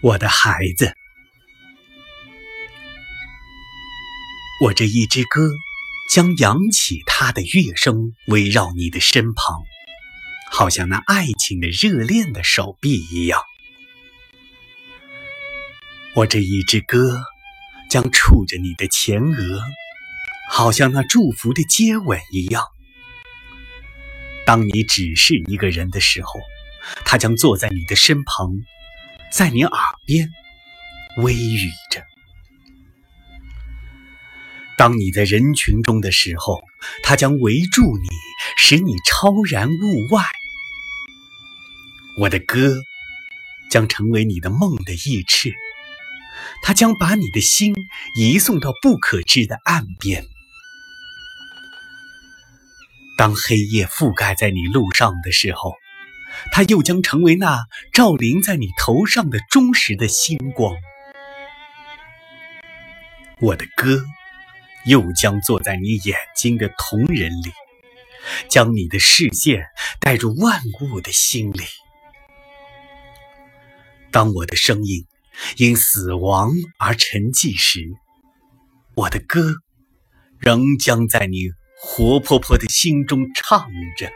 我的孩子，我这一支歌将扬起它的乐声，围绕你的身旁，好像那爱情的热恋的手臂一样。我这一支歌将触着你的前额，好像那祝福的接吻一样。当你只是一个人的时候，他将坐在你的身旁。在你耳边微语着。当你在人群中的时候，他将围住你，使你超然物外。我的歌将成为你的梦的翼翅，它将把你的心移送到不可知的岸边。当黑夜覆盖在你路上的时候。它又将成为那照临在你头上的忠实的星光。我的歌又将坐在你眼睛的瞳仁里，将你的视线带入万物的心里。当我的声音因死亡而沉寂时，我的歌仍将在你活泼泼的心中唱着。